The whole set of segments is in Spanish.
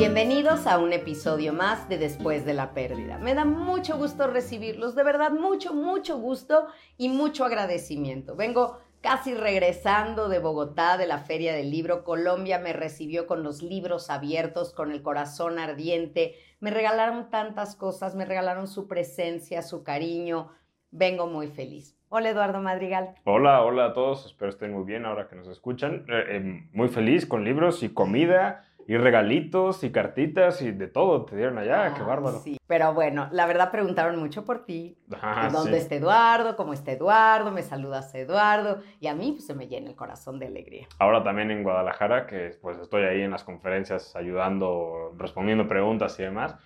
Bienvenidos a un episodio más de Después de la Pérdida. Me da mucho gusto recibirlos, de verdad mucho, mucho gusto y mucho agradecimiento. Vengo casi regresando de Bogotá, de la Feria del Libro. Colombia me recibió con los libros abiertos, con el corazón ardiente. Me regalaron tantas cosas, me regalaron su presencia, su cariño. Vengo muy feliz. Hola Eduardo Madrigal. Hola, hola a todos. Espero estén muy bien ahora que nos escuchan. Eh, eh, muy feliz con libros y comida y regalitos y cartitas y de todo te dieron allá, qué bárbaro. Sí, pero bueno, la verdad preguntaron mucho por ti. ¿Dónde está Eduardo? ¿Cómo está Eduardo? Me saludas Eduardo. Y a mí pues, se me llena el corazón de alegría. Ahora también en Guadalajara, que pues estoy ahí en las conferencias ayudando, respondiendo preguntas y demás.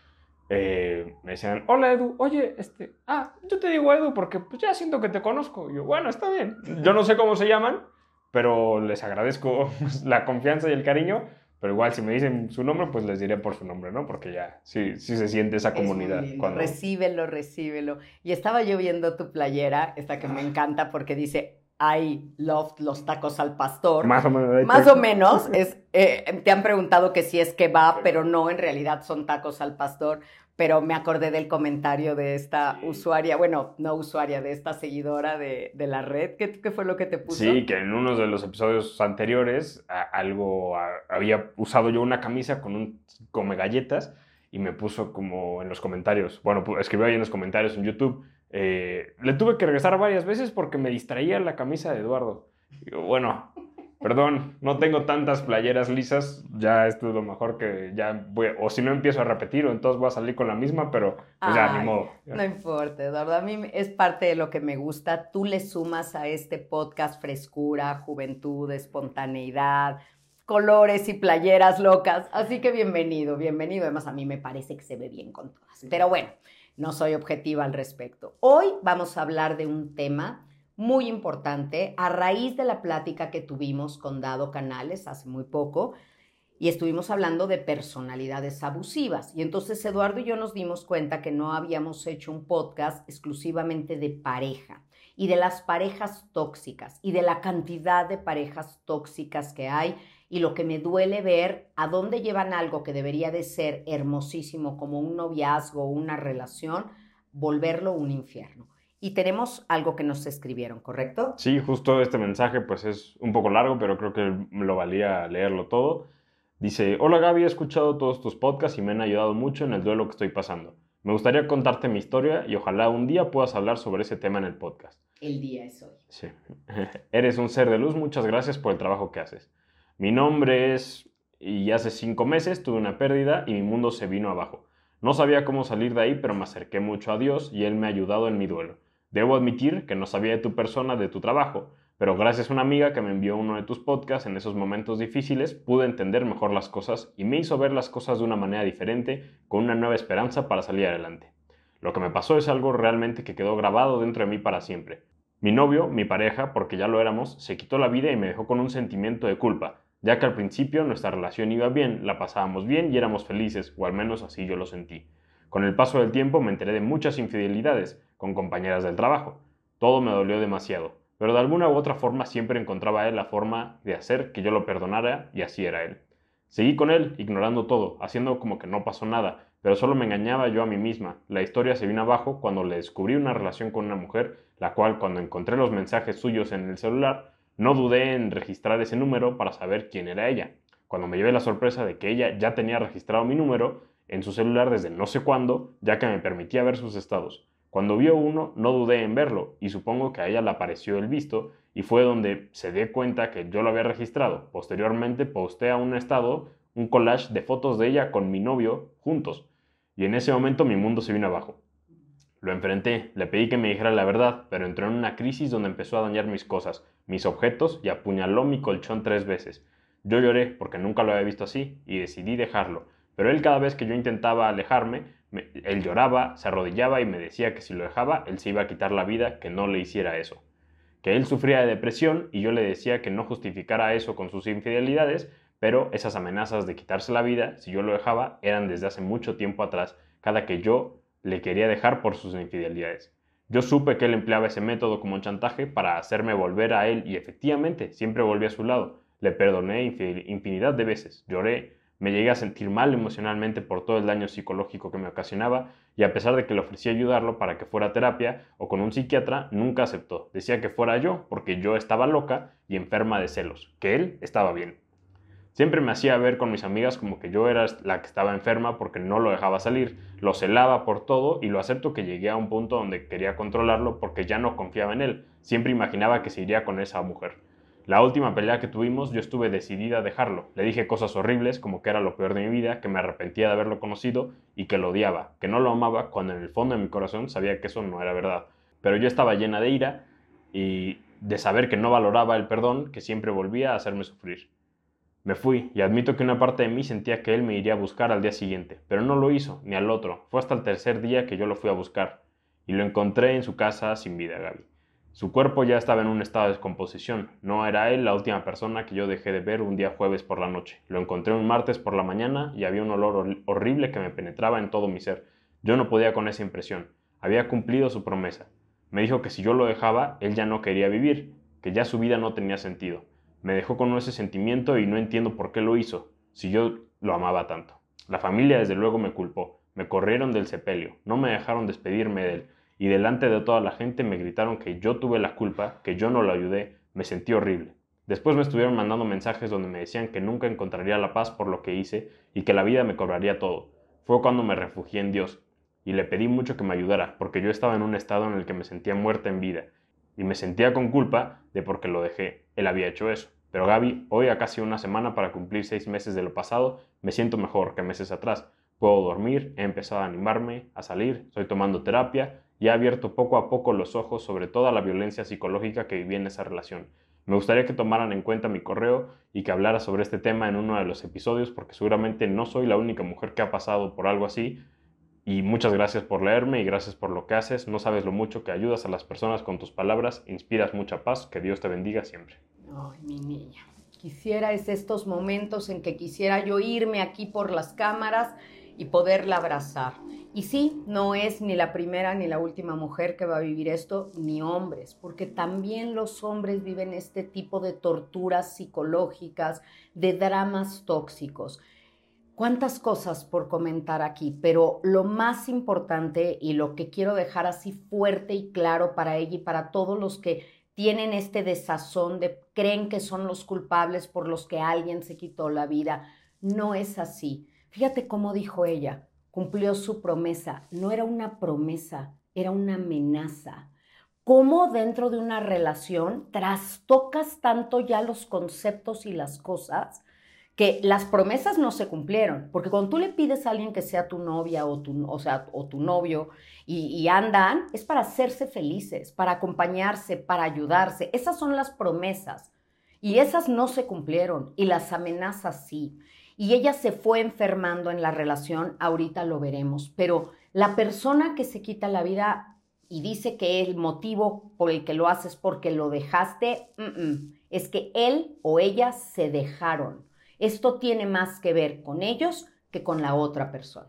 Eh, me decían, hola Edu, oye, este, ah, yo te digo Edu porque pues ya siento que te conozco. Y yo, bueno, está bien. Yo no sé cómo se llaman, pero les agradezco la confianza y el cariño pero igual, si me dicen su nombre, pues les diré por su nombre, ¿no? Porque ya sí, sí se siente esa comunidad. Cuando... Recíbelo, recíbelo. Y estaba yo viendo tu playera, esta que me encanta, porque dice I love los tacos al pastor. Más o menos. Más o menos. Es, eh, te han preguntado que si es que va, pero no, en realidad son tacos al pastor pero me acordé del comentario de esta usuaria, bueno, no usuaria, de esta seguidora de, la red. ¿Qué, fue lo que te puso? Sí, que en uno de los episodios anteriores algo había usado yo una camisa con un come galletas y me puso como en los comentarios, bueno, escribió ahí en los comentarios en YouTube, eh, le tuve que regresar varias veces porque me distraía la camisa de Eduardo. bueno, perdón, no tengo tantas playeras lisas, ya esto es lo mejor que ya voy, o si no empiezo a repetir, o entonces voy a salir con la misma, pero pues ya, ni modo. No importa, Eduardo, a mí es parte de lo que me gusta, tú le sumas a este podcast frescura, juventud, espontaneidad, colores y playeras locas, así que bienvenido, bienvenido, además a mí me parece que se ve bien con todas, pero bueno, no soy objetiva al respecto. Hoy vamos a hablar de un tema muy importante a raíz de la plática que tuvimos con Dado Canales hace muy poco y estuvimos hablando de personalidades abusivas. Y entonces Eduardo y yo nos dimos cuenta que no habíamos hecho un podcast exclusivamente de pareja y de las parejas tóxicas y de la cantidad de parejas tóxicas que hay y lo que me duele ver a dónde llevan algo que debería de ser hermosísimo como un noviazgo o una relación, volverlo un infierno y tenemos algo que nos escribieron, ¿correcto? Sí, justo este mensaje pues es un poco largo, pero creo que me lo valía leerlo todo. Dice, hola Gaby, he escuchado todos tus podcasts y me han ayudado mucho en el duelo que estoy pasando. Me gustaría contarte mi historia y ojalá un día puedas hablar sobre ese tema en el podcast. El día es hoy. Sí. Eres un ser de luz, muchas gracias por el trabajo que haces. Mi nombre es... y hace cinco meses tuve una pérdida y mi mundo se vino abajo. No sabía cómo salir de ahí, pero me acerqué mucho a Dios y Él me ha ayudado en mi duelo. Debo admitir que no sabía de tu persona, de tu trabajo, pero gracias a una amiga que me envió uno de tus podcasts en esos momentos difíciles, pude entender mejor las cosas y me hizo ver las cosas de una manera diferente, con una nueva esperanza para salir adelante. Lo que me pasó es algo realmente que quedó grabado dentro de mí para siempre. Mi novio, mi pareja, porque ya lo éramos, se quitó la vida y me dejó con un sentimiento de culpa, ya que al principio nuestra relación iba bien, la pasábamos bien y éramos felices, o al menos así yo lo sentí. Con el paso del tiempo me enteré de muchas infidelidades, con compañeras del trabajo. Todo me dolió demasiado, pero de alguna u otra forma siempre encontraba él la forma de hacer que yo lo perdonara y así era él. Seguí con él, ignorando todo, haciendo como que no pasó nada, pero solo me engañaba yo a mí misma. La historia se vino abajo cuando le descubrí una relación con una mujer, la cual cuando encontré los mensajes suyos en el celular, no dudé en registrar ese número para saber quién era ella. Cuando me llevé la sorpresa de que ella ya tenía registrado mi número en su celular desde no sé cuándo, ya que me permitía ver sus estados. Cuando vio uno, no dudé en verlo y supongo que a ella le apareció el visto y fue donde se dio cuenta que yo lo había registrado. Posteriormente posté a un estado un collage de fotos de ella con mi novio juntos y en ese momento mi mundo se vino abajo. Lo enfrenté, le pedí que me dijera la verdad, pero entró en una crisis donde empezó a dañar mis cosas, mis objetos y apuñaló mi colchón tres veces. Yo lloré porque nunca lo había visto así y decidí dejarlo. Pero él cada vez que yo intentaba alejarme, él lloraba, se arrodillaba y me decía que si lo dejaba, él se iba a quitar la vida, que no le hiciera eso. Que él sufría de depresión y yo le decía que no justificara eso con sus infidelidades, pero esas amenazas de quitarse la vida, si yo lo dejaba, eran desde hace mucho tiempo atrás, cada que yo le quería dejar por sus infidelidades. Yo supe que él empleaba ese método como chantaje para hacerme volver a él y efectivamente siempre volví a su lado. Le perdoné infinidad de veces, lloré, me llegué a sentir mal emocionalmente por todo el daño psicológico que me ocasionaba y a pesar de que le ofrecí ayudarlo para que fuera a terapia o con un psiquiatra, nunca aceptó. Decía que fuera yo porque yo estaba loca y enferma de celos, que él estaba bien. Siempre me hacía ver con mis amigas como que yo era la que estaba enferma porque no lo dejaba salir, lo celaba por todo y lo acepto que llegué a un punto donde quería controlarlo porque ya no confiaba en él, siempre imaginaba que se iría con esa mujer. La última pelea que tuvimos yo estuve decidida a dejarlo. Le dije cosas horribles como que era lo peor de mi vida, que me arrepentía de haberlo conocido y que lo odiaba, que no lo amaba cuando en el fondo de mi corazón sabía que eso no era verdad. Pero yo estaba llena de ira y de saber que no valoraba el perdón que siempre volvía a hacerme sufrir. Me fui y admito que una parte de mí sentía que él me iría a buscar al día siguiente, pero no lo hizo, ni al otro. Fue hasta el tercer día que yo lo fui a buscar y lo encontré en su casa sin vida, Gaby. Su cuerpo ya estaba en un estado de descomposición. No era él la última persona que yo dejé de ver un día jueves por la noche. Lo encontré un martes por la mañana y había un olor horrible que me penetraba en todo mi ser. Yo no podía con esa impresión. Había cumplido su promesa. Me dijo que si yo lo dejaba, él ya no quería vivir, que ya su vida no tenía sentido. Me dejó con ese sentimiento y no entiendo por qué lo hizo, si yo lo amaba tanto. La familia desde luego me culpó. Me corrieron del sepelio. No me dejaron despedirme de él y delante de toda la gente me gritaron que yo tuve la culpa, que yo no lo ayudé, me sentí horrible. Después me estuvieron mandando mensajes donde me decían que nunca encontraría la paz por lo que hice y que la vida me cobraría todo. Fue cuando me refugié en Dios y le pedí mucho que me ayudara, porque yo estaba en un estado en el que me sentía muerta en vida y me sentía con culpa de porque lo dejé. Él había hecho eso. Pero Gaby, hoy a casi una semana para cumplir seis meses de lo pasado, me siento mejor que meses atrás. Puedo dormir, he empezado a animarme, a salir, estoy tomando terapia y ha abierto poco a poco los ojos sobre toda la violencia psicológica que viví en esa relación. Me gustaría que tomaran en cuenta mi correo y que hablara sobre este tema en uno de los episodios porque seguramente no soy la única mujer que ha pasado por algo así. Y muchas gracias por leerme y gracias por lo que haces. No sabes lo mucho que ayudas a las personas con tus palabras, inspiras mucha paz. Que Dios te bendiga siempre. Ay, mi niña. Quisiera es estos momentos en que quisiera yo irme aquí por las cámaras y poderla abrazar. Y sí, no es ni la primera ni la última mujer que va a vivir esto, ni hombres, porque también los hombres viven este tipo de torturas psicológicas, de dramas tóxicos. Cuántas cosas por comentar aquí, pero lo más importante y lo que quiero dejar así fuerte y claro para ella y para todos los que tienen este desazón de creen que son los culpables por los que alguien se quitó la vida, no es así Fíjate cómo dijo ella, cumplió su promesa. No era una promesa, era una amenaza. ¿Cómo dentro de una relación trastocas tanto ya los conceptos y las cosas que las promesas no se cumplieron? Porque cuando tú le pides a alguien que sea tu novia o tu, o sea, o tu novio y, y andan, es para hacerse felices, para acompañarse, para ayudarse. Esas son las promesas. Y esas no se cumplieron y las amenazas sí y ella se fue enfermando en la relación, ahorita lo veremos, pero la persona que se quita la vida y dice que el motivo por el que lo haces porque lo dejaste, es que él o ella se dejaron. Esto tiene más que ver con ellos que con la otra persona.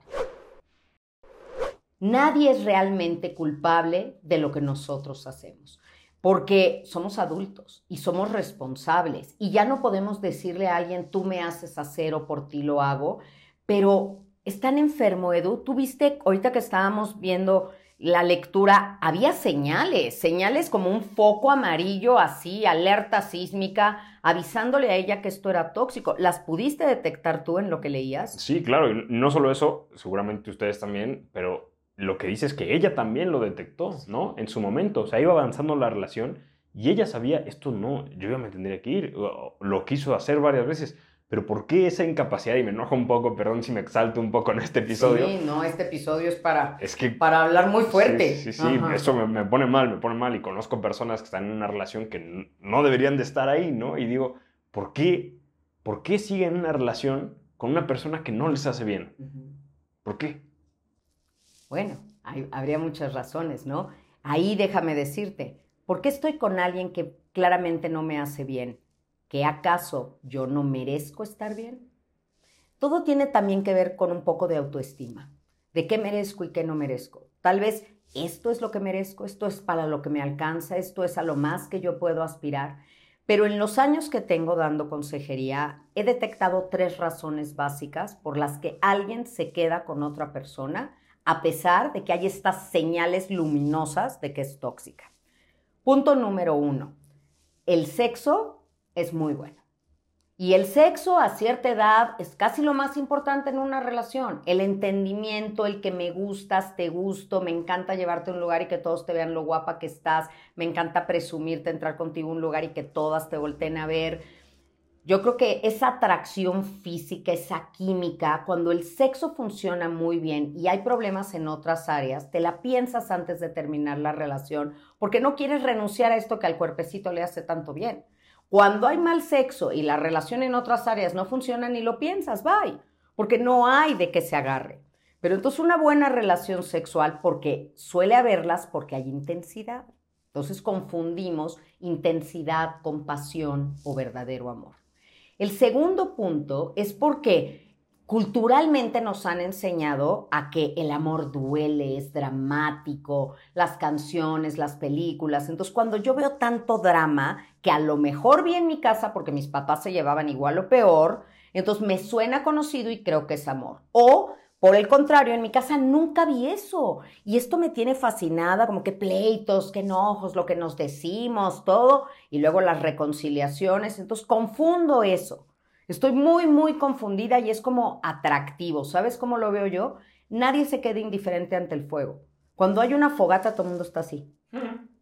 Nadie es realmente culpable de lo que nosotros hacemos porque somos adultos y somos responsables y ya no podemos decirle a alguien, tú me haces hacer o por ti lo hago, pero es tan enfermo, Edu. Tú viste, ahorita que estábamos viendo la lectura, había señales, señales como un foco amarillo así, alerta sísmica, avisándole a ella que esto era tóxico. ¿Las pudiste detectar tú en lo que leías? Sí, claro, y no solo eso, seguramente ustedes también, pero lo que dice es que ella también lo detectó, ¿no? En su momento, o sea, iba avanzando la relación y ella sabía, esto no, yo ya me tendría que ir, lo quiso hacer varias veces, pero ¿por qué esa incapacidad? Y me enoja un poco, perdón si me exalto un poco en este episodio. Sí, no, este episodio es para, es que, para hablar muy fuerte. Sí, sí, eso me, me, pone mal, me pone mal y conozco personas que están en una relación que no deberían de estar ahí, ¿no? Y digo, ¿por qué, ¿por qué siguen en una relación con una persona que no les hace bien. ¿Por qué? Bueno, habría muchas razones, ¿no? Ahí déjame decirte, ¿por qué estoy con alguien que claramente no me hace bien? ¿Que acaso yo no merezco estar bien? Todo tiene también que ver con un poco de autoestima, de qué merezco y qué no merezco. Tal vez esto es lo que merezco, esto es para lo que me alcanza, esto es a lo más que yo puedo aspirar. Pero en los años que tengo dando consejería, he detectado tres razones básicas por las que alguien se queda con otra persona, a pesar de que hay estas señales luminosas de que es tóxica. Punto número uno, el sexo es muy bueno. Y el sexo a cierta edad es casi lo más importante en una relación. El entendimiento, el que me gustas, te gusto, me encanta llevarte a un lugar y que todos te vean lo guapa que estás, me encanta presumirte, entrar contigo a un lugar y que todas te volteen a ver. Yo creo que esa atracción física, esa química, cuando el sexo funciona muy bien y hay problemas en otras áreas, te la piensas antes de terminar la relación porque no quieres renunciar a esto que al cuerpecito le hace tanto bien. Cuando hay mal sexo y la relación en otras áreas no funciona, ni lo piensas, bye, porque no hay de qué se agarre. Pero entonces una buena relación sexual, porque suele haberlas porque hay intensidad. Entonces confundimos intensidad con pasión o verdadero amor. El segundo punto es porque Culturalmente nos han enseñado a que el amor duele, es dramático, las canciones, las películas. Entonces, cuando yo veo tanto drama, que a lo mejor vi en mi casa porque mis papás se llevaban igual o peor, entonces me suena conocido y creo que es amor. O, por el contrario, en mi casa nunca vi eso. Y esto me tiene fascinada, como que pleitos, que enojos, lo que nos decimos, todo, y luego las reconciliaciones. Entonces, confundo eso. Estoy muy, muy confundida y es como atractivo. ¿Sabes cómo lo veo yo? Nadie se queda indiferente ante el fuego. Cuando hay una fogata, todo el mundo está así.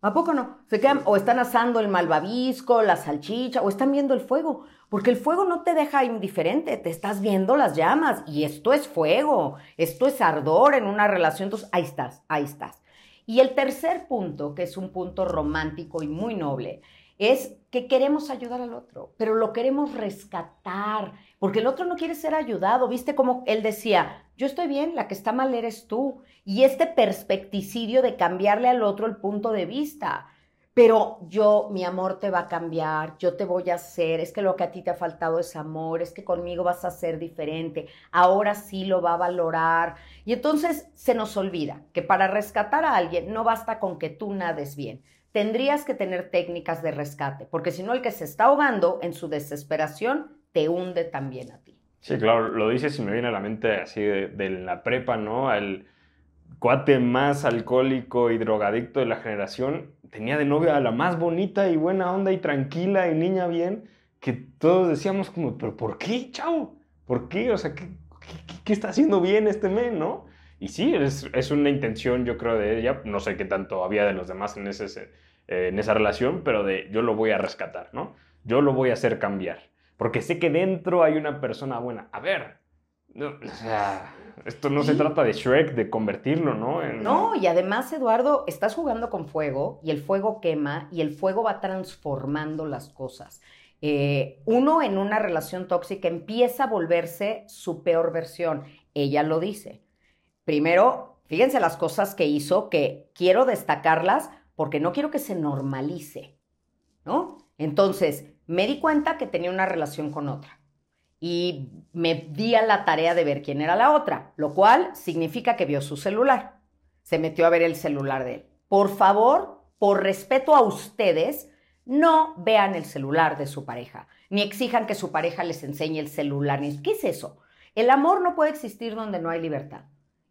¿A poco no? Se quedan o están asando el malvavisco, la salchicha, o están viendo el fuego. Porque el fuego no te deja indiferente, te estás viendo las llamas. Y esto es fuego, esto es ardor en una relación. Entonces, ahí estás, ahí estás. Y el tercer punto, que es un punto romántico y muy noble, es que queremos ayudar al otro, pero lo queremos rescatar, porque el otro no quiere ser ayudado. ¿Viste como él decía, yo estoy bien, la que está mal eres tú? Y este perspecticidio de cambiarle al otro el punto de vista. Pero yo, mi amor te va a cambiar, yo te voy a hacer, es que lo que a ti te ha faltado es amor, es que conmigo vas a ser diferente, ahora sí lo va a valorar. Y entonces se nos olvida que para rescatar a alguien no basta con que tú nades bien, tendrías que tener técnicas de rescate, porque si no el que se está ahogando en su desesperación te hunde también a ti. Sí, claro, lo dices y me viene a la mente así de, la prepa, ¿no? Cuate más alcohólico y drogadicto de la generación tenía de novia a la más bonita y buena onda y tranquila y niña bien, que todos decíamos como, pero ¿por qué, chao? ¿Por qué? O sea, ¿qué, qué, está haciendo bien este men, no? Y sí, es, es, una intención, yo creo, de ella. No sé qué tanto había de los demás en, ese, en esa relación, pero de yo lo voy a rescatar, ¿no? Yo lo voy a hacer cambiar. Porque sé que dentro hay una persona buena. A ver, o sea, esto no se trata de Shrek, de convertirlo, ¿no? No, y además, Eduardo, estás jugando con fuego y el fuego quema y el fuego va transformando las cosas. Eh, uno en una relación tóxica empieza a volverse su peor versión. Ella lo dice. Primero, fíjense las cosas que hizo que quiero destacarlas porque no quiero que se normalice, ¿no? Entonces, me di cuenta que tenía una relación con otra y me di a la tarea de ver quién era la otra, lo cual significa que vio su celular. Se metió a ver el celular de él. Por favor, por respeto a ustedes, no vean el celular de su pareja, ni exijan que su pareja les enseñe el celular. ¿Qué es eso? El amor no puede existir donde no hay libertad.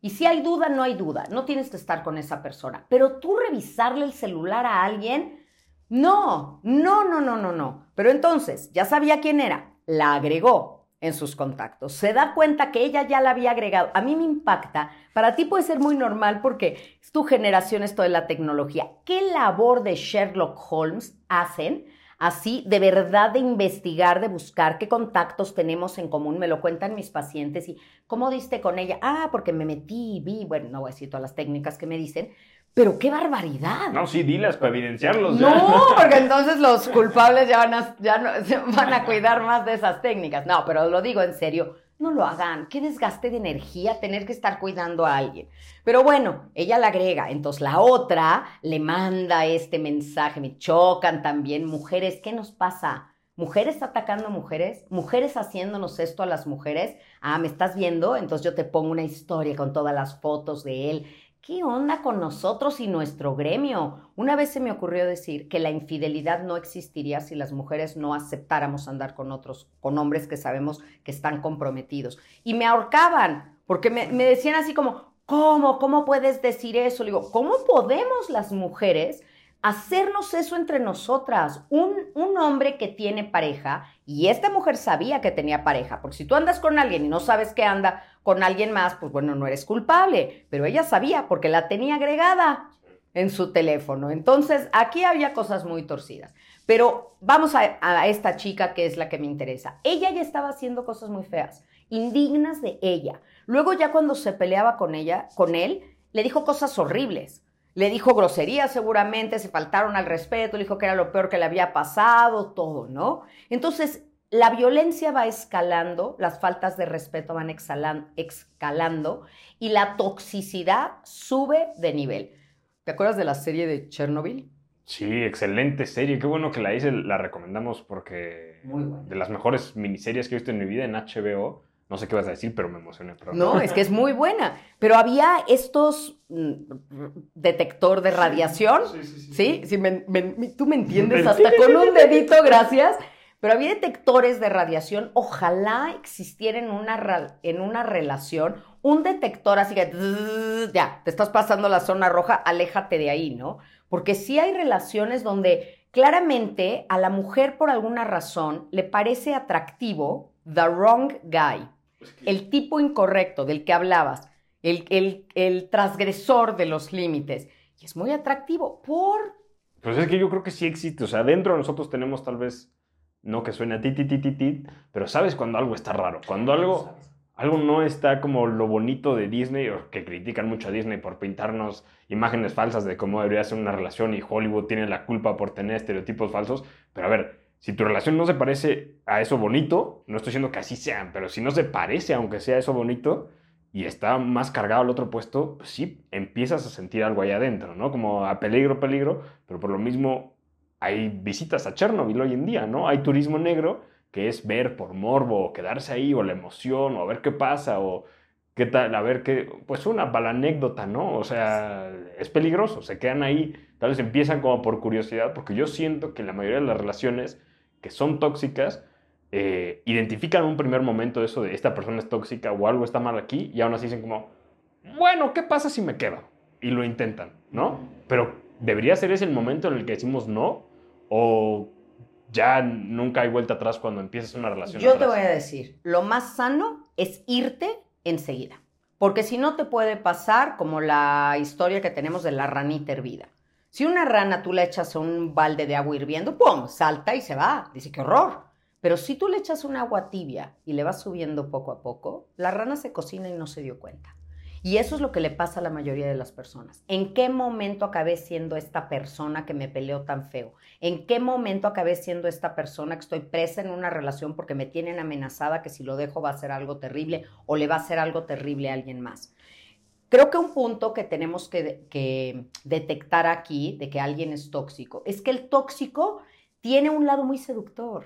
Y si hay duda, no hay duda, no tienes que estar con esa persona. Pero tú revisarle el celular a alguien, no, no, no, no, no, no. Pero entonces, ya sabía quién era, la agregó en sus contactos. Se da cuenta que ella ya la había agregado. A mí me impacta. Para ti puede ser muy normal porque es tu generación esto de la tecnología. ¿Qué labor de Sherlock Holmes hacen? así de verdad de investigar, de buscar qué contactos tenemos en común. Me lo cuentan mis pacientes y cómo diste con ella. Ah, porque me metí, vi, bueno, no voy a decir todas las técnicas que me dicen, pero qué barbaridad. No, sí, dilas para evidenciarlos. No, porque entonces los culpables ya van a, ya van a cuidar más de esas técnicas. No, pero lo digo en serio. no lo hagan, qué desgaste de energía tener que estar cuidando a alguien. Pero bueno, ella la agrega, entonces la otra le manda este mensaje, me chocan también, mujeres, ¿qué nos pasa? mujeres atacando a mujeres, mujeres haciéndonos esto a las mujeres. Ah, ¿me estás viendo? Entonces yo te pongo una historia con todas las fotos de él. ¿Qué onda con nosotros y nuestro gremio? Una vez se me ocurrió decir que la infidelidad no existiría si las mujeres no aceptáramos andar con otros, con hombres que sabemos que están comprometidos. Y me ahorcaban, porque me, decían así como, ¿cómo? ¿Cómo puedes decir eso? Le digo, ¿cómo podemos las mujeres hacernos eso entre nosotras. Un, un, hombre que tiene pareja, y esta mujer sabía que tenía pareja, porque si tú andas con alguien y no sabes que anda con alguien más, pues bueno, no eres culpable, pero ella sabía porque la tenía agregada en su teléfono. Entonces, aquí había cosas muy torcidas. Pero vamos a, esta chica que es la que me interesa. Ella ya estaba haciendo cosas muy feas, indignas de ella. Luego ya cuando se peleaba con ella, con él, le dijo cosas horribles le dijo grosería seguramente, se faltaron al respeto, le dijo que era lo peor que le había pasado, todo, ¿no? Entonces, la violencia va escalando, las faltas de respeto van escalando y la toxicidad sube de nivel. ¿Te acuerdas de la serie de Chernobyl? Sí, excelente serie. Qué bueno que la hice, la recomendamos porque de las mejores miniseries que he visto en mi vida en HBO. No sé qué vas a decir, pero me emocioné. No, es que es muy buena. Pero había estos mm, detector de radiación. Sí, sí, sí. tú me entiendes hasta con un dedito, gracias. Pero había detectores de radiación. Ojalá existiera en una, en una relación un detector así que ya, te estás pasando la zona roja, aléjate de ahí, ¿no? Porque sí hay relaciones donde claramente a la mujer por alguna razón le parece atractivo the wrong guy el tipo incorrecto del que hablabas, el, el, transgresor de los límites. Y es muy atractivo por... Pues es que yo creo que sí existe. O sea, dentro de nosotros tenemos tal vez, no que suene ti, ti, ti, ti, ti, pero sabes cuando algo está raro. Cuando algo, algo no está como lo bonito de Disney, o que critican mucho a Disney por pintarnos imágenes falsas de cómo debería ser una relación y Hollywood tiene la culpa por tener estereotipos falsos. Pero a ver, si tu relación no se parece a eso bonito, no estoy diciendo que así sean, pero si no se parece, aunque sea eso bonito, y está más cargado al otro puesto, pues sí, empiezas a sentir algo ahí adentro, ¿no? Como a peligro, peligro, pero por lo mismo hay visitas a Chernobyl hoy en día, ¿no? Hay turismo negro que es ver por morbo, o quedarse ahí, o la emoción, o a ver qué pasa, o qué tal, a ver qué, pues una para anécdota, ¿no? O sea, es peligroso, se quedan ahí, tal vez empiezan como por curiosidad, porque yo siento que la mayoría de las relaciones que son tóxicas, eh, identifican un primer momento eso de esta persona es tóxica o algo está mal aquí y aún así dicen como, bueno, ¿qué pasa si me quedo? Y lo intentan, ¿no? Pero debería ser ese el momento en el que decimos no o ya nunca hay vuelta atrás cuando empiezas una relación. Yo te voy a decir, lo más sano es irte enseguida. Porque si no te puede pasar como la historia que tenemos de la ranita hervida. Si una rana tú le echas un balde de agua hirviendo, ¡pum! salta y se va. Dice, qué horror. Pero si tú le echas un agua tibia y le vas subiendo poco a poco, la rana se cocina y no se dio cuenta. Y eso es lo que le pasa a la mayoría de las personas. ¿En qué momento acabé siendo esta persona que me peleó tan feo? ¿En qué momento acabé siendo esta persona que estoy presa en una relación porque me tienen amenazada que si lo dejo va a ser algo terrible o le va a ser algo terrible a alguien más? Creo que un punto que tenemos que, detectar aquí de que alguien es tóxico es que el tóxico tiene un lado muy seductor.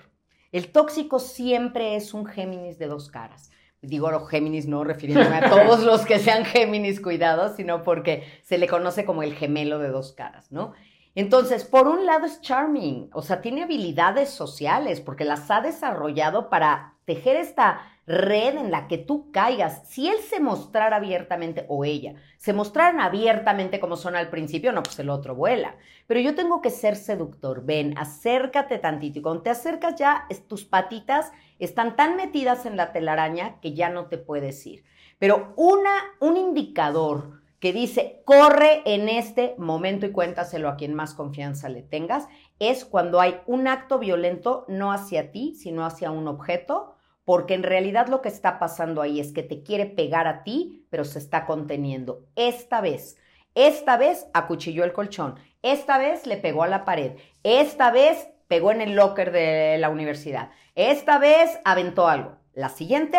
El tóxico siempre es un Géminis de dos caras. Digo Géminis no refiriéndome a todos los que sean Géminis cuidados, sino porque se le conoce como el gemelo de dos caras, ¿no? Entonces, por un lado es charming, o sea, tiene habilidades sociales porque las ha desarrollado para tejer esta red en la que tú caigas. Si él se mostrara abiertamente, o ella, se mostraran abiertamente como son al principio, no, pues el otro vuela. Pero yo tengo que ser seductor. Ven, acércate tantito. Y cuando te acercas ya, tus patitas están tan metidas en la telaraña que ya no te puedes ir. Pero una, un indicador que dice, corre en este momento y cuéntaselo a quien más confianza le tengas, es cuando hay un acto violento no hacia ti, sino hacia un objeto porque en realidad lo que está pasando ahí es que te quiere pegar a ti, pero se está conteniendo. Esta vez, esta vez acuchilló el colchón, esta vez le pegó a la pared, esta vez pegó en el locker de la universidad, esta vez aventó algo. La siguiente,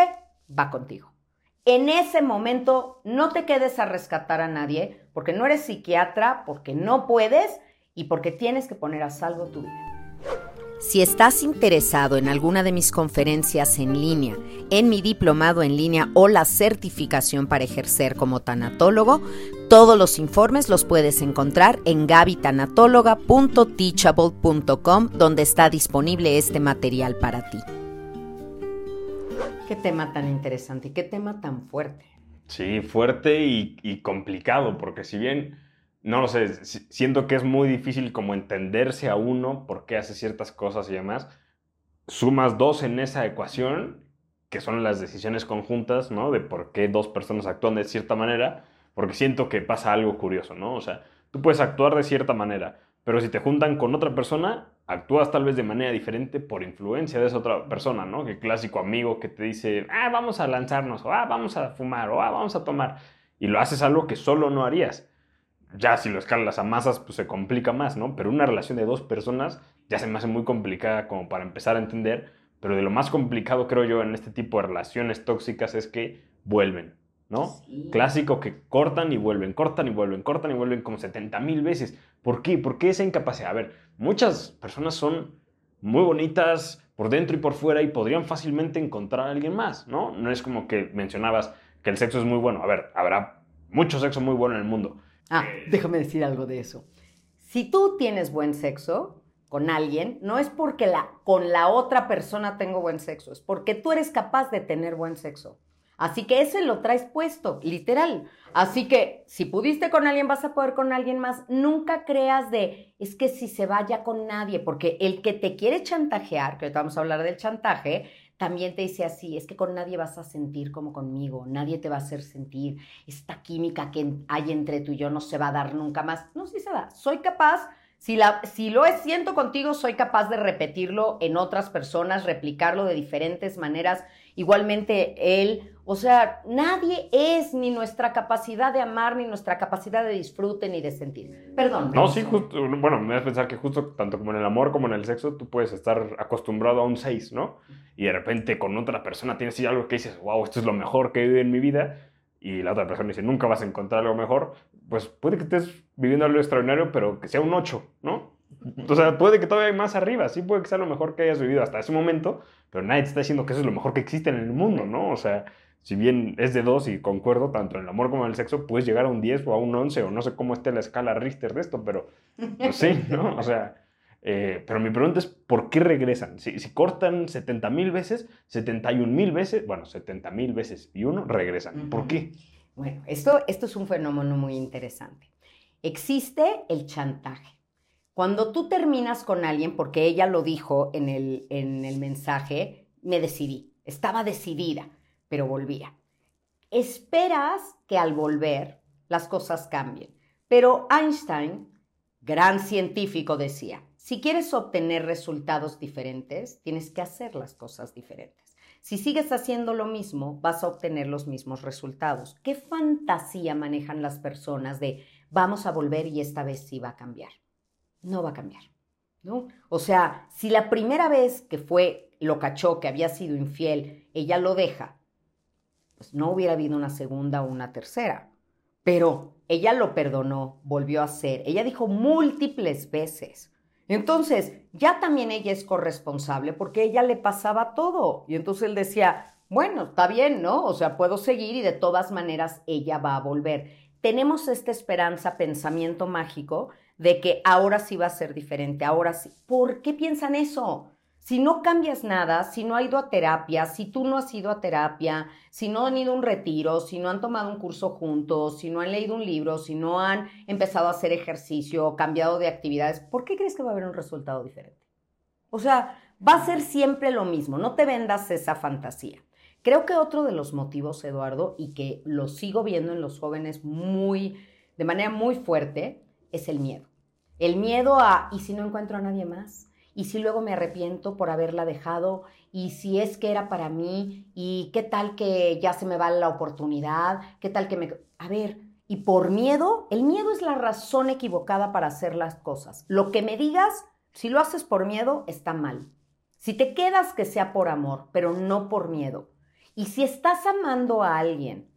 va contigo. En ese momento no te quedes a rescatar a nadie porque no eres psiquiatra, porque no puedes y porque tienes que poner a salvo tu vida. Si estás interesado en alguna de mis conferencias en línea, en mi diplomado en línea o la certificación para ejercer como tanatólogo, todos los informes los puedes encontrar en gabitanatóloga.teachable.com donde está disponible este material para ti. Qué tema tan interesante y qué tema tan fuerte. Sí, fuerte y, y complicado, porque si bien no lo sé, siento que es muy difícil como entenderse a uno por qué hace ciertas cosas y demás. Sumas dos en esa ecuación, que son las decisiones conjuntas, ¿no? De por qué dos personas actúan de cierta manera, porque siento que pasa algo curioso, ¿no? O sea, tú puedes actuar de cierta manera, pero si te juntan con otra persona, actúas tal vez de manera diferente por influencia de esa otra persona, ¿no? Que clásico amigo que te dice, ah, vamos a lanzarnos, o ah, vamos a fumar, o ah, vamos a tomar, y lo haces algo que solo no harías ya si lo escalas a masas, pues se complica más, ¿no? Pero una relación de dos personas ya se me hace muy complicada como para empezar a entender, pero de lo más complicado creo yo en este tipo de relaciones tóxicas es que vuelven, ¿no? Clásico que cortan y vuelven, cortan y vuelven, cortan y vuelven como 70 mil veces. ¿Por qué? ¿Por qué esa incapacidad? A ver, muchas personas son muy bonitas por dentro y por fuera y podrían fácilmente encontrar a alguien más, ¿no? No es como que mencionabas que el sexo es muy bueno. A ver, habrá mucho sexo muy bueno en el mundo Ah, déjame decir algo de eso. Si tú tienes buen sexo con alguien, no es porque la, con la otra persona tengo buen sexo, es porque tú eres capaz de tener buen sexo. Así que ese lo traes puesto, literal. Así que si pudiste con alguien, vas a poder con alguien más. Nunca creas de, es que si se vaya con nadie, porque el que te quiere chantajear, que ahorita vamos a hablar del chantaje, también te dice así, es que con nadie vas a sentir como conmigo, nadie te va a hacer sentir esta química que hay entre tú y yo no se va a dar nunca más. No, sí se da. Soy capaz, si, la, si lo siento contigo, soy capaz de repetirlo en otras personas, replicarlo de diferentes maneras. Igualmente él, o sea, nadie es ni nuestra capacidad de amar, ni nuestra capacidad de disfrute, ni de sentir. Perdón. No, sí, justo, bueno, me das pensar que justo tanto como en el amor como en el sexo, tú puedes estar acostumbrado a un 6, ¿no? Y de repente con otra persona tienes algo que dices, wow, esto es lo mejor que he vivido en mi vida, y la otra persona dice, nunca vas a encontrar algo mejor, pues puede que estés viviendo algo extraordinario, pero que sea un 8, ¿no? O sea, puede que todavía hay más arriba, sí puede que sea lo mejor que hayas vivido hasta ese momento, pero nadie te está diciendo que eso es lo mejor que existe en el mundo, ¿no? O sea, si bien es de dos y concuerdo tanto en el amor como en el sexo, puedes llegar a un 10 o a un 11 o no sé cómo esté la escala Richter de esto, pero pues sí, ¿no? O sea, eh, pero mi pregunta es, ¿por qué regresan? Si, si cortan 70 mil veces, 71 mil veces, bueno, 70 mil veces y uno, regresan. ¿Por qué? Bueno, esto, esto es un fenómeno muy interesante. Existe el chantaje. Cuando tú terminas con alguien, porque ella lo dijo en el, en el mensaje, me decidí, estaba decidida, pero volvía. Esperas que al volver las cosas cambien. Pero Einstein, gran científico, decía, si quieres obtener resultados diferentes, tienes que hacer las cosas diferentes. Si sigues haciendo lo mismo, vas a obtener los mismos resultados. ¿Qué fantasía manejan las personas de vamos a volver y esta vez sí va a cambiar? no va a cambiar. ¿no? O sea, si la primera vez que fue, lo cachó, que había sido infiel, ella lo deja, pues no hubiera habido una segunda o una tercera. Pero ella lo perdonó, volvió a hacer. Ella dijo múltiples veces. Entonces, ya también ella es corresponsable porque ella le pasaba todo. Y entonces él decía, bueno, está bien, ¿no? O sea, puedo seguir y de todas maneras ella va a volver. Tenemos esta esperanza, pensamiento mágico de que ahora sí va a ser diferente, ahora sí. ¿Por qué piensan eso? Si no cambias nada, si no ha ido a terapia, si tú no has ido a terapia, si no han ido a un retiro, si no han tomado un curso juntos, si no han leído un libro, si no han empezado a hacer ejercicio, cambiado de actividades, ¿por qué crees que va a haber un resultado diferente? O sea, va a ser siempre lo mismo, no te vendas esa fantasía. Creo que otro de los motivos, Eduardo, y que lo sigo viendo en los jóvenes muy, de manera muy fuerte, es el miedo. El miedo a, ¿y si no encuentro a nadie más? ¿Y si luego me arrepiento por haberla dejado? ¿Y si es que era para mí? ¿Y qué tal que ya se me va la oportunidad? ¿Qué tal que me... A ver, y por miedo, el miedo es la razón equivocada para hacer las cosas. Lo que me digas, si lo haces por miedo, está mal. Si te quedas, que sea por amor, pero no por miedo. Y si estás amando a alguien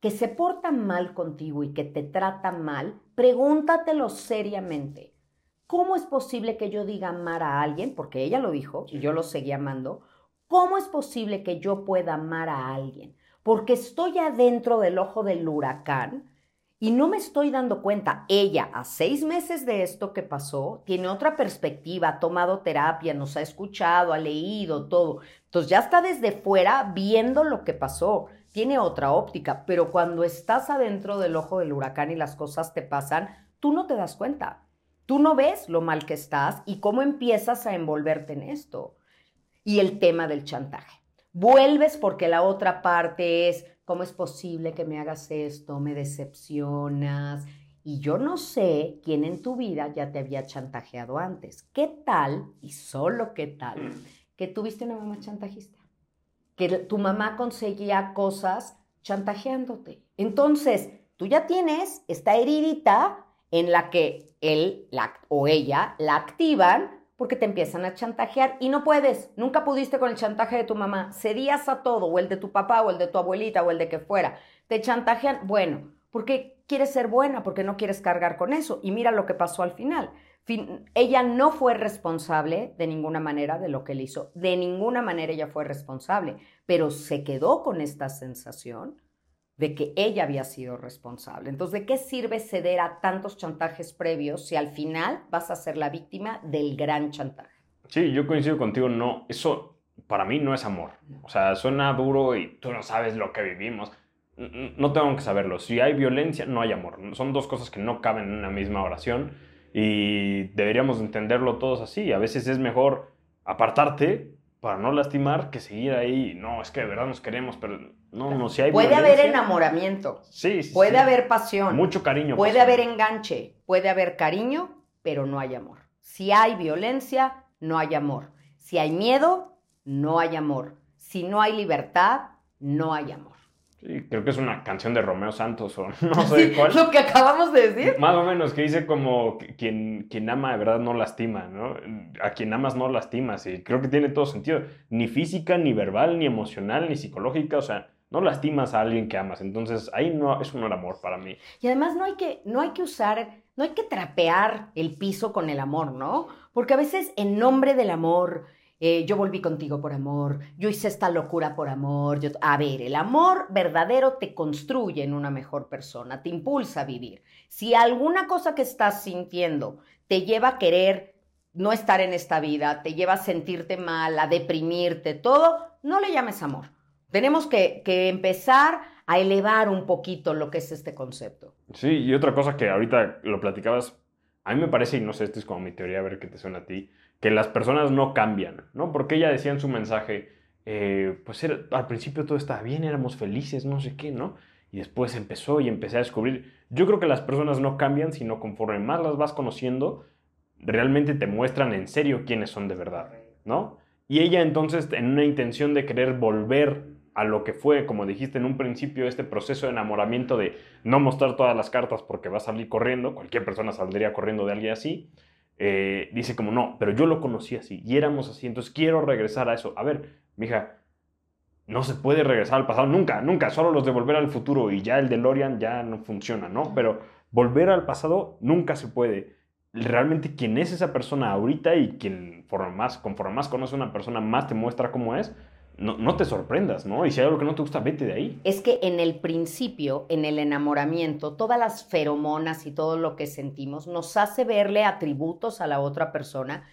que se porta mal contigo y que te trata mal, pregúntatelo seriamente. ¿Cómo es posible que yo diga amar a alguien? Porque ella lo dijo y yo lo seguí amando. ¿Cómo es posible que yo pueda amar a alguien? Porque estoy adentro del ojo del huracán y no me estoy dando cuenta. Ella, a seis meses de esto que pasó, tiene otra perspectiva, ha tomado terapia, nos ha escuchado, ha leído todo. Entonces ya está desde fuera viendo lo que pasó. Tiene otra óptica, pero cuando estás adentro del ojo del huracán y las cosas te pasan, tú no te das cuenta. Tú no ves lo mal que estás y cómo empiezas a envolverte en esto. Y el tema del chantaje. Vuelves porque la otra parte es, ¿cómo es posible que me hagas esto? Me decepcionas. Y yo no sé quién en tu vida ya te había chantajeado antes. ¿Qué tal, y solo qué tal, que tuviste una mamá chantajista? Que tu mamá conseguía cosas chantajeándote. Entonces, tú ya tienes esta heridita en la que él o ella la activan porque te empiezan a chantajear y no puedes, nunca pudiste con el chantaje de tu mamá, cedías a todo, o el de tu papá, o el de tu abuelita, o el de que fuera, te chantajean, bueno, porque quieres ser buena, porque no quieres cargar con eso. Y mira lo que pasó al final. ella no fue responsable de ninguna manera de lo que él hizo, de ninguna manera ella fue responsable, pero se quedó con esta sensación de que ella había sido responsable. Entonces, ¿de qué sirve ceder a tantos chantajes previos si al final vas a ser la víctima del gran chantaje? Sí, yo coincido contigo, no, eso para mí no es amor. O sea, suena duro y tú no sabes lo que vivimos. No tengo que saberlo. Si hay violencia, no hay amor. Son dos cosas que no caben en una misma oración y deberíamos entenderlo todos así. A veces es mejor apartarte para no lastimar que seguir ahí. No, es que de verdad nos queremos, pero no, no, si hay Puede haber enamoramiento. Sí, sí Puede haber pasión. Mucho cariño. Puede haber enganche. Puede haber cariño, pero no hay amor. Si hay violencia, no hay amor. Si hay miedo, no hay amor. Si no hay libertad, no hay amor. Sí, creo que es una canción de Romeo Santos o no sé cuál. Lo que acabamos de decir. Más o menos, que dice como quien, quien ama de verdad no lastima, ¿no? A quien amas no lastimas y creo que tiene todo sentido. Ni física, ni verbal, ni emocional, ni psicológica, o sea, no lastimas a alguien que amas. Entonces, ahí no, es un amor para mí. Y además no hay que, no hay que usar, no hay que trapear el piso con el amor, ¿no? Porque a veces en nombre del amor eh, yo volví contigo por amor, yo hice esta locura por amor. A ver, el amor verdadero te construye en una mejor persona, te impulsa a vivir. Si alguna cosa que estás sintiendo te lleva a querer no estar en esta vida, te lleva a sentirte mal, a deprimirte, todo, no le llames amor. Tenemos que, empezar a elevar un poquito lo que es este concepto. Sí, y otra cosa que ahorita lo platicabas, a mí me parece, y no sé, esto es como mi teoría, a ver qué te suena a ti, que las personas no cambian, ¿no? Porque ella decía en su mensaje, eh, pues al principio todo estaba bien, éramos felices, no sé qué, ¿no? Y después empezó y empecé a descubrir. Yo creo que las personas no cambian, sino conforme más las vas conociendo, realmente te muestran en serio quiénes son de verdad, ¿no? Y ella entonces, en una intención de querer volver a lo que fue, como dijiste en un principio, este proceso de enamoramiento de no mostrar todas las cartas porque va a salir corriendo, cualquier persona saldría corriendo de alguien así, eh, dice como, no, pero yo lo conocí así y éramos así, entonces quiero regresar a eso. A ver, mija, no se puede regresar al pasado nunca, nunca, solo los de volver al futuro y ya el de Lorian ya no funciona, ¿no? Pero volver al pasado nunca se puede. Realmente quién es esa persona ahorita y quien más, conforme más conoce a una persona, más te muestra cómo es, no, te sorprendas, ¿no? Y si hay algo que no te gusta, vete de ahí. Es que en el principio, en el enamoramiento, todas las feromonas y todo lo que sentimos nos hace verle atributos a la otra persona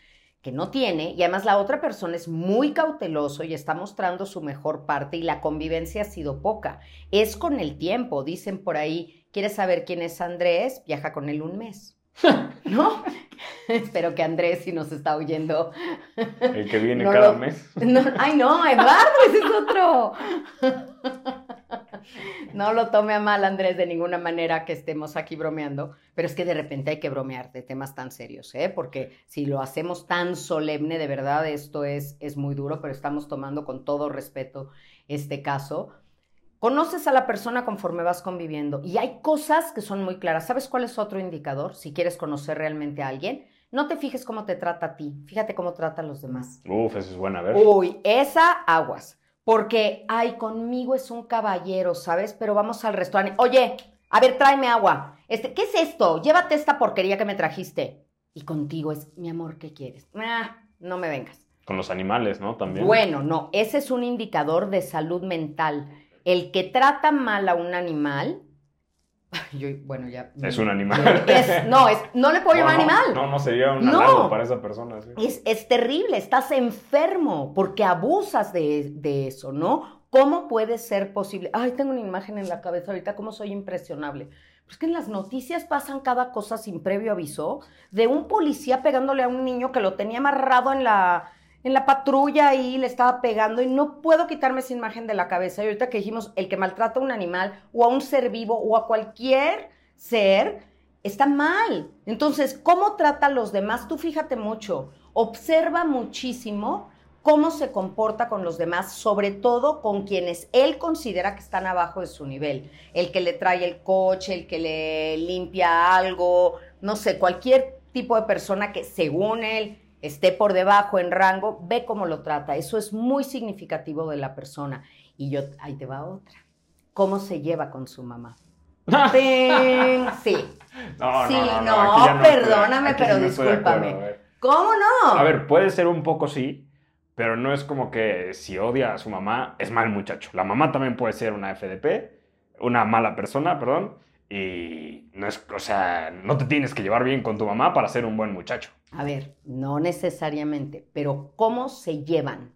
que no tiene y además la otra persona es muy cauteloso y está mostrando su mejor parte y la convivencia ha sido poca. Es con el tiempo, dicen por ahí, ¿quieres saber quién es Andrés? Viaja con él un mes. ¿No? Espero que Andrés, si nos está oyendo. El que viene cada mes. ay, no, Eduardo, ese es otro. No lo tome a mal, Andrés, de ninguna manera que estemos aquí bromeando, pero es que de repente hay que bromear de temas tan serios, ¿eh? Porque si lo hacemos tan solemne, de verdad, esto es, es muy duro, pero estamos tomando con todo respeto este caso Conoces a la persona conforme vas conviviendo y hay cosas que son muy claras. ¿Sabes cuál es otro indicador si quieres conocer realmente a alguien? No te fijes cómo te trata a ti, fíjate cómo trata a los demás. Uf, eso es buena, a ver. Uy, esa aguas. Porque, ay, conmigo es un caballero, ¿sabes? Pero vamos al restaurante. Oye, a ver, tráeme agua. Este, ¿qué es esto? Llévate esta porquería que me trajiste. Y contigo es, mi amor, ¿qué quieres? Ah, no me vengas. Con los animales, ¿no? También. Bueno, no, ese es un indicador de salud mental. El que trata mal a un animal, yo, bueno, ya. Es un animal. Es, no, es, no le puedo llamar animal. No, no sería un no, para esa persona. Sí. Es, es, terrible, estás enfermo porque abusas de, de eso, ¿no? ¿Cómo puede ser posible? Ay, tengo una imagen en la cabeza ahorita, cómo soy impresionable. Pues que en las noticias pasan cada cosa sin previo aviso, de un policía pegándole a un niño que lo tenía amarrado en la, en la patrulla y le estaba pegando y no puedo quitarme esa imagen de la cabeza. Y ahorita que dijimos, el que maltrata a un animal o a un ser vivo o a cualquier ser, está mal. Entonces, ¿cómo trata a los demás? Tú fíjate mucho, observa muchísimo cómo se comporta con los demás, sobre todo con quienes él considera que están abajo de su nivel. El que le trae el coche, el que le limpia algo, no sé, cualquier tipo de persona que según él esté por debajo en rango, ve cómo lo trata. Eso es muy significativo de la persona. Y yo, ahí te va otra. ¿Cómo se lleva con su mamá? sí. No, sí, no, no, no, perdóname, pero discúlpame. ¿Cómo no? A ver, puede ser un poco sí, pero no es como que si odia a su mamá es mal muchacho. La mamá también puede ser una FDP, una mala persona, perdón, y no es, o sea, no te tienes que llevar bien con tu mamá para ser un buen muchacho. A ver, no necesariamente, pero ¿cómo se llevan?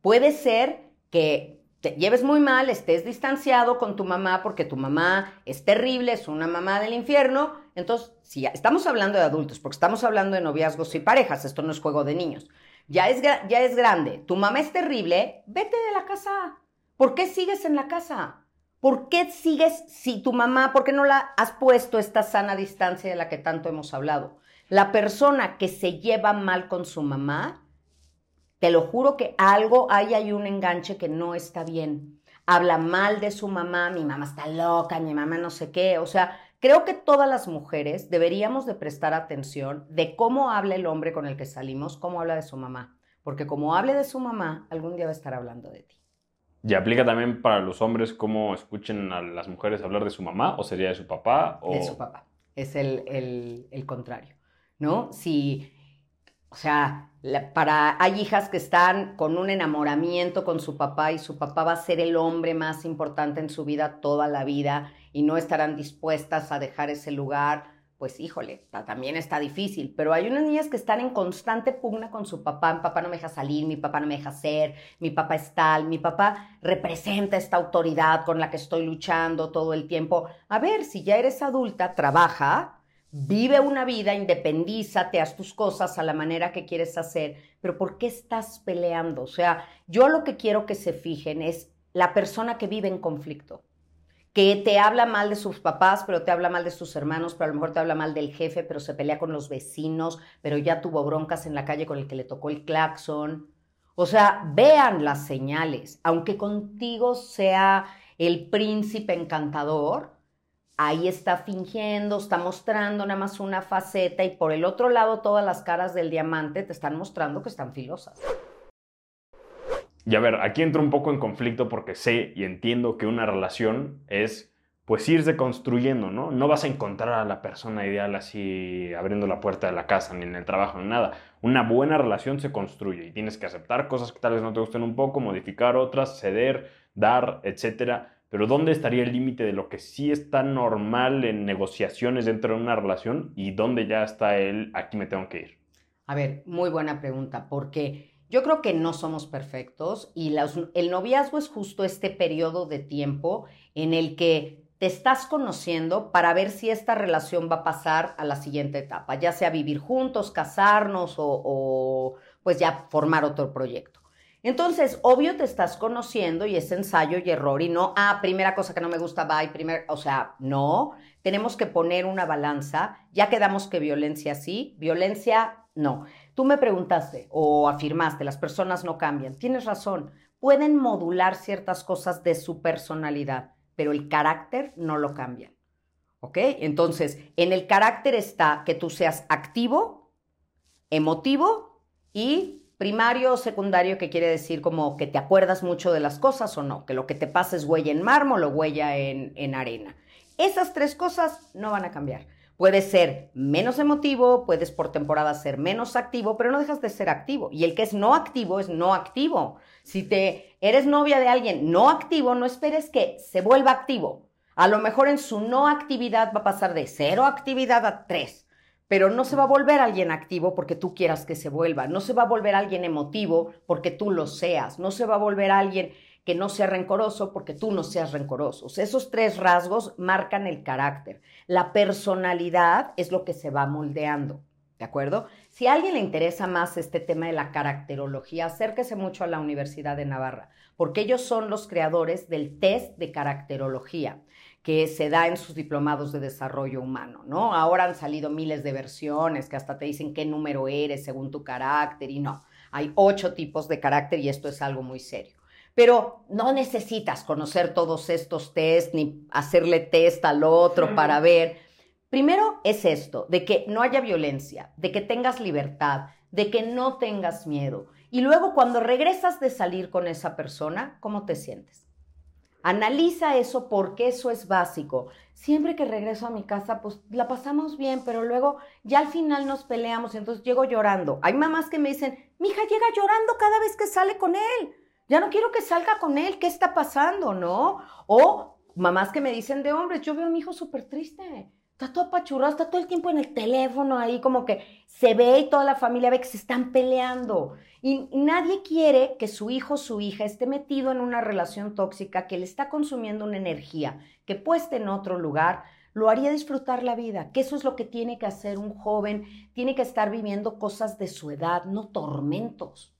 Puede ser que te lleves muy mal, estés distanciado con tu mamá porque tu mamá es terrible, es una mamá del infierno. Entonces, si estamos hablando de adultos, porque estamos hablando de noviazgos y parejas, esto no es juego de niños. Ya es, ya es grande, tu mamá es terrible, vete de la casa. ¿Por qué sigues en la casa? ¿Por qué sigues si tu mamá, por qué no la has puesto esta sana distancia de la que tanto hemos hablado? La persona que se lleva mal con su mamá, te lo juro que algo, ahí hay un enganche que no está bien. Habla mal de su mamá, mi mamá está loca, mi mamá no sé qué. O sea, creo que todas las mujeres deberíamos de prestar atención de cómo habla el hombre con el que salimos, cómo habla de su mamá. Porque como hable de su mamá, algún día va a estar hablando de ti. ¿Y aplica también para los hombres cómo escuchen a las mujeres hablar de su mamá o sería de su papá? O... De su papá. Es el, el, contrario, ¿no? Si, o sea, para, hay hijas que están con un enamoramiento con su papá y su papá va a ser el hombre más importante en su vida toda la vida y no estarán dispuestas a dejar ese lugar pues híjole, también está difícil, pero hay unas niñas que están en constante pugna con su papá, mi papá no me deja salir, mi papá no me deja hacer, mi papá es tal, mi papá representa esta autoridad con la que estoy luchando todo el tiempo. A ver, si ya eres adulta, trabaja, vive una vida, independízate, haz tus cosas a la manera que quieres hacer, pero ¿por qué estás peleando? O sea, yo lo que quiero que se fijen es la persona que vive en conflicto que te habla mal de sus papás, pero te habla mal de sus hermanos, pero a lo mejor te habla mal del jefe, pero se pelea con los vecinos, pero ya tuvo broncas en la calle con el que le tocó el claxon. O sea, vean las señales. Aunque contigo sea el príncipe encantador, ahí está fingiendo, está mostrando nada más una faceta y por el otro lado todas las caras del diamante te están mostrando que están filosas. Y a ver, aquí entro un poco en conflicto porque sé y entiendo que una relación es pues irse construyendo, ¿no? No vas a encontrar a la persona ideal así abriendo la puerta de la casa, ni en el trabajo, ni nada. Una buena relación se construye y tienes que aceptar cosas que tal vez no te gusten un poco, modificar otras, ceder, dar, etcétera. Pero ¿dónde estaría el límite de lo que sí está normal en negociaciones dentro de una relación y dónde ya está el aquí me tengo que ir? A ver, muy buena pregunta, porque yo creo que no somos perfectos y el noviazgo es justo este periodo de tiempo en el que te estás conociendo para ver si esta relación va a pasar a la siguiente etapa, ya sea vivir juntos, casarnos o, o pues ya formar otro proyecto. Entonces, obvio te estás conociendo y es ensayo y error y no, ah, primera cosa que no me gusta, bye, primer, o sea, no, tenemos que poner una balanza, ya quedamos que violencia sí, violencia no. Tú me preguntaste o afirmaste, las personas no cambian. Tienes razón, pueden modular ciertas cosas de su personalidad, pero el carácter no lo cambian. ¿Ok? Entonces, en el carácter está que tú seas activo, emotivo y primario o secundario, que quiere decir como que te acuerdas mucho de las cosas o no, que lo que te pasa es huella en mármol o huella en, en arena. Esas tres cosas no van a cambiar. Puedes ser menos emotivo, puedes por temporada ser menos activo, pero no dejas de ser activo. Y el que es no activo es no activo. Si te eres novia de alguien no activo, no esperes que se vuelva activo. A lo mejor en su no actividad va a pasar de cero actividad a tres, pero no se va a volver alguien activo porque tú quieras que se vuelva. No se va a volver alguien emotivo porque tú lo seas. No se va a volver alguien que no sea rencoroso porque tú no seas rencoroso. esos tres rasgos marcan el carácter. La personalidad es lo que se va moldeando. ¿De acuerdo? Si a alguien le interesa más este tema de la caracterología, acérquese mucho a la Universidad de Navarra, porque ellos son los creadores del test de caracterología que se da en sus diplomados de desarrollo humano, ¿no? Ahora han salido miles de versiones que hasta te dicen qué número eres según tu carácter y no. Hay ocho tipos de carácter y esto es algo muy serio. Pero no necesitas conocer todos estos test ni hacerle test al otro para ver. Primero es esto, de que no haya violencia, de que tengas libertad, de que no tengas miedo. Y luego cuando regresas de salir con esa persona, ¿cómo te sientes? Analiza eso porque eso es básico. Siempre que regreso a mi casa, pues la pasamos bien, pero luego ya al final nos peleamos y entonces llego llorando. Hay mamás que me dicen, mi hija llega llorando cada vez que sale con él. Ya no quiero que salga con él, ¿qué está pasando, no? O mamás que me dicen de hombres, yo veo a mi hijo súper triste, está todo apachurrado, está todo el tiempo en el teléfono ahí, como que se ve y toda la familia ve que se están peleando. Y, nadie quiere que su hijo o su hija esté metido en una relación tóxica que le está consumiendo una energía que puesta en otro lugar lo haría disfrutar la vida, que eso es lo que tiene que hacer un joven, tiene que estar viviendo cosas de su edad, no tormentos.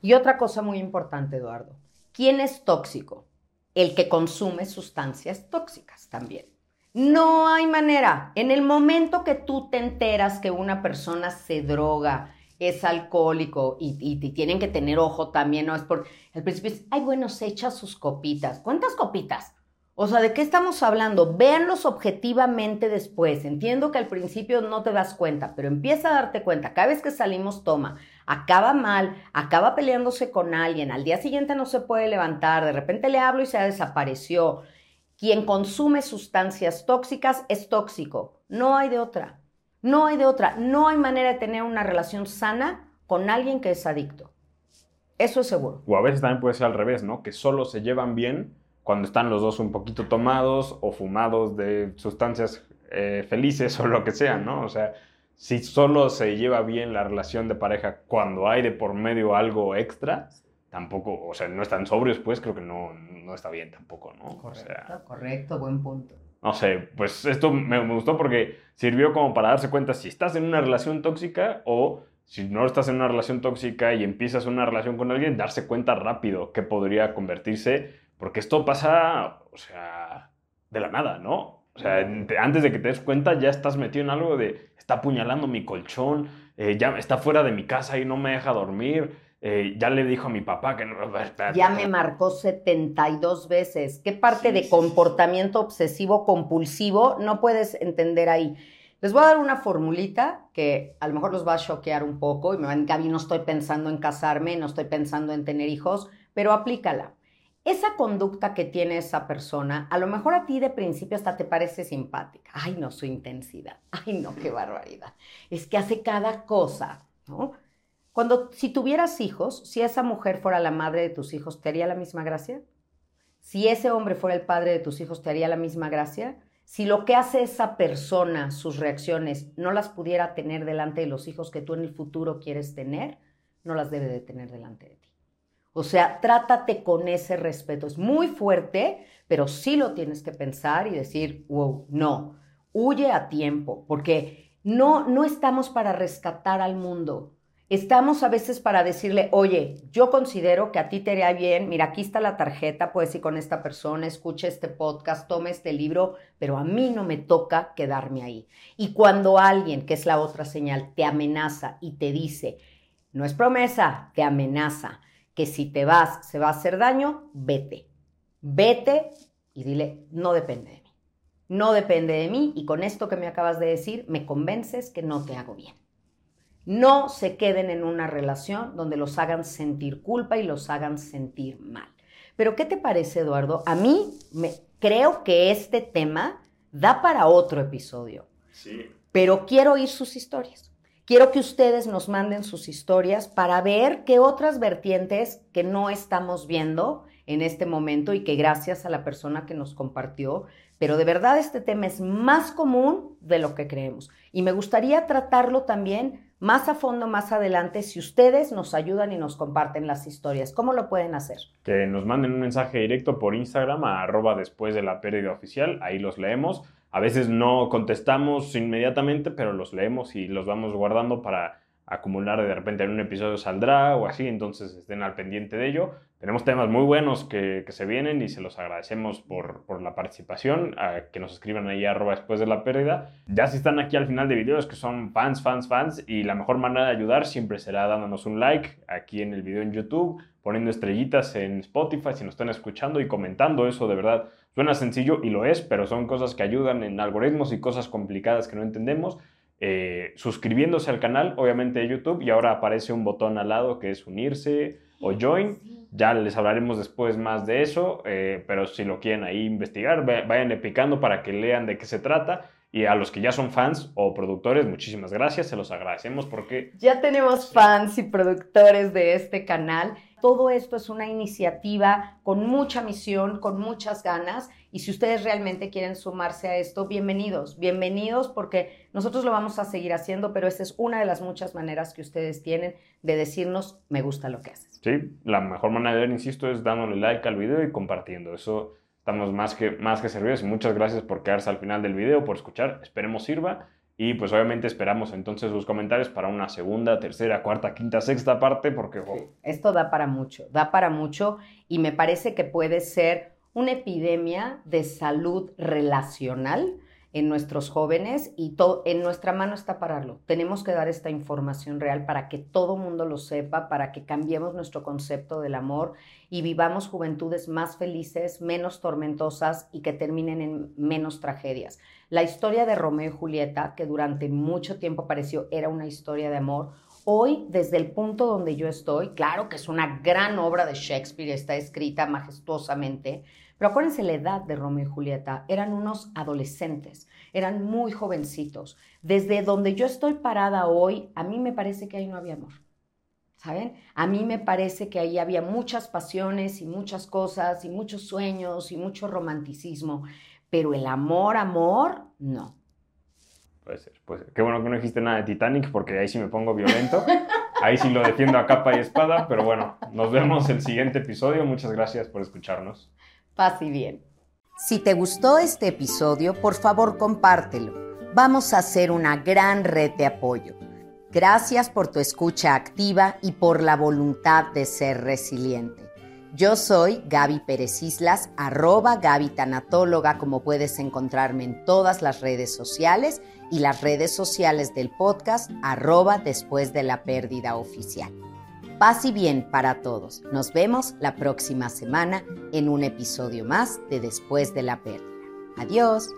Y otra cosa muy importante, Eduardo, ¿quién es tóxico? El que consume sustancias tóxicas también. No hay manera. En el momento que tú te enteras que una persona se droga, es alcohólico y, tienen que tener ojo también, no es por... El principio es, ay, bueno, se echa sus copitas. ¿Cuántas copitas? O sea, ¿de qué estamos hablando? Véanlos objetivamente después. Entiendo que al principio no te das cuenta, pero empieza a darte cuenta. Cada vez que salimos, toma. Acaba mal, acaba peleándose con alguien, al día siguiente no se puede levantar, de repente le hablo y se desapareció. Quien consume sustancias tóxicas es tóxico. No hay de otra. No hay de otra. No hay manera de tener una relación sana con alguien que es adicto. Eso es seguro. O a veces también puede ser al revés, ¿no? Que solo se llevan bien cuando están los dos un poquito tomados o fumados de sustancias eh, felices o lo que sea, ¿no? O sea, si solo se lleva bien la relación de pareja cuando hay de por medio algo extra, tampoco, o sea, no están sobrios, pues creo que no, no está bien tampoco, ¿no? Correcto, correcto, buen punto. No sé, pues esto me, me, gustó porque sirvió como para darse cuenta si estás en una relación tóxica o si no estás en una relación tóxica y empiezas una relación con alguien, darse cuenta rápido que podría convertirse porque esto pasa, o sea, de la nada, ¿no? O sea, antes de que te des cuenta ya estás metido en algo de, está apuñalando mi colchón, eh, ya está fuera de mi casa y no me deja dormir, eh, ya le dijo a mi papá que no... Ya me marcó 72 veces. ¿Qué parte de comportamiento obsesivo compulsivo no puedes entender ahí? Les voy a dar una formulita que a lo mejor los va a choquear un poco y me van, Gaby, no estoy pensando en casarme, no estoy pensando en tener hijos, pero aplícala esa conducta que tiene esa persona, a lo mejor a ti de principio hasta te parece simpática. Ay, no, su intensidad. Ay, no, qué barbaridad. Es que hace cada cosa. Cuando, si tuvieras hijos, si esa mujer fuera la madre de tus hijos, ¿te haría la misma gracia? Si ese hombre fuera el padre de tus hijos, ¿te haría la misma gracia? Si lo que hace esa persona, sus reacciones, no las pudiera tener delante de los hijos que tú en el futuro quieres tener, no las debe de tener delante de ti. O sea, trátate con ese respeto. Es muy fuerte, pero sí lo tienes que pensar y decir, wow, no, huye a tiempo, porque no, no estamos para rescatar al mundo. Estamos a veces para decirle, oye, yo considero que a ti te haría bien, mira, aquí está la tarjeta, puedes ir con esta persona, escuche este podcast, tome este libro, pero a mí no me toca quedarme ahí. Y cuando alguien, que es la otra señal, te amenaza y te dice, no es promesa, te amenaza, que si te vas se va a hacer daño, vete. Vete y dile, no depende de mí. No depende de mí y con esto que me acabas de decir me convences que no te hago bien. No se queden en una relación donde los hagan sentir culpa y los hagan sentir mal. Pero ¿qué te parece, Eduardo? A mí me, creo que este tema da para otro episodio. Sí. Pero quiero oír sus historias. Quiero que ustedes nos manden sus historias para ver qué otras vertientes que no estamos viendo en este momento y que gracias a la persona que nos compartió, pero de verdad este tema es más común de lo que creemos. Y me gustaría tratarlo también más a fondo más adelante si ustedes nos ayudan y nos comparten las historias. ¿Cómo lo pueden hacer? Que nos manden un mensaje directo por Instagram a arroba después de la pérdida oficial, ahí los leemos. A veces no contestamos inmediatamente, pero los leemos y los vamos guardando para acumular de repente en un episodio saldrá o así, entonces estén al pendiente de ello. Tenemos temas muy buenos que, se vienen y se los agradecemos por, la participación, que nos escriban ahí arroba después de la pérdida. Ya si están aquí al final de videos que son fans, fans, fans y la mejor manera de ayudar siempre será dándonos un like aquí en el video en YouTube, poniendo estrellitas en Spotify si nos están escuchando y comentando eso de verdad. Suena sencillo y lo es, pero son cosas que ayudan en algoritmos y cosas complicadas que no entendemos. Eh, suscribiéndose al canal, obviamente de YouTube, y ahora aparece un botón al lado que es unirse o join. Ya les hablaremos después más de eso, eh, pero si lo quieren ahí investigar, vayan picando para que lean de qué se trata. Y a los que ya son fans o productores, muchísimas gracias, se los agradecemos porque... Ya tenemos fans y productores de este canal. Todo esto es una iniciativa con mucha misión, con muchas ganas. Y si ustedes realmente quieren sumarse a esto, bienvenidos, bienvenidos porque nosotros lo vamos a seguir haciendo, pero esta es una de las muchas maneras que ustedes tienen de decirnos, me gusta lo que haces. Sí, la mejor manera insisto, es dándole like al video y compartiendo. Eso estamos más que, más que servidos muchas gracias por quedarse al final del video, por escuchar. Esperemos sirva. Y pues obviamente esperamos entonces sus comentarios para una segunda, tercera, cuarta, quinta, sexta parte, porque... Esto da para mucho, da para mucho y me parece que puede ser una epidemia de salud relacional en nuestros jóvenes y todo, en nuestra mano está pararlo. Tenemos que dar esta información real para que todo mundo lo sepa, para que cambiemos nuestro concepto del amor y vivamos juventudes más felices, menos tormentosas y que terminen en menos tragedias. La historia de Romeo y Julieta, que durante mucho tiempo pareció era una historia de amor, hoy desde el punto donde yo estoy, claro que es una gran obra de Shakespeare, está escrita majestuosamente, pero acuérdense la edad de Romeo y Julieta, eran unos adolescentes, eran muy jovencitos. Desde donde yo estoy parada hoy, a mí me parece que ahí no había amor. ¿Saben? A mí me parece que ahí había muchas pasiones y muchas cosas y muchos sueños y mucho romanticismo, pero el amor, amor, no. Puede ser, puede ser. Qué bueno que no dijiste nada de Titanic porque ahí sí me pongo violento. Ahí sí lo defiendo a capa y espada, pero bueno, nos vemos el siguiente episodio. Muchas gracias por escucharnos. Paz y bien. Si te gustó este episodio, por favor compártelo. Vamos a hacer una gran red de apoyo. Gracias por tu escucha activa y por la voluntad de ser resiliente. Yo soy Gaby Pérez Islas, arroba Gaby Tanatóloga, como puedes encontrarme en todas las redes sociales y las redes sociales del podcast, arroba después de la pérdida oficial. Paz y bien para todos. Nos vemos la próxima semana en un episodio más de Después de la Pérdida. Adiós.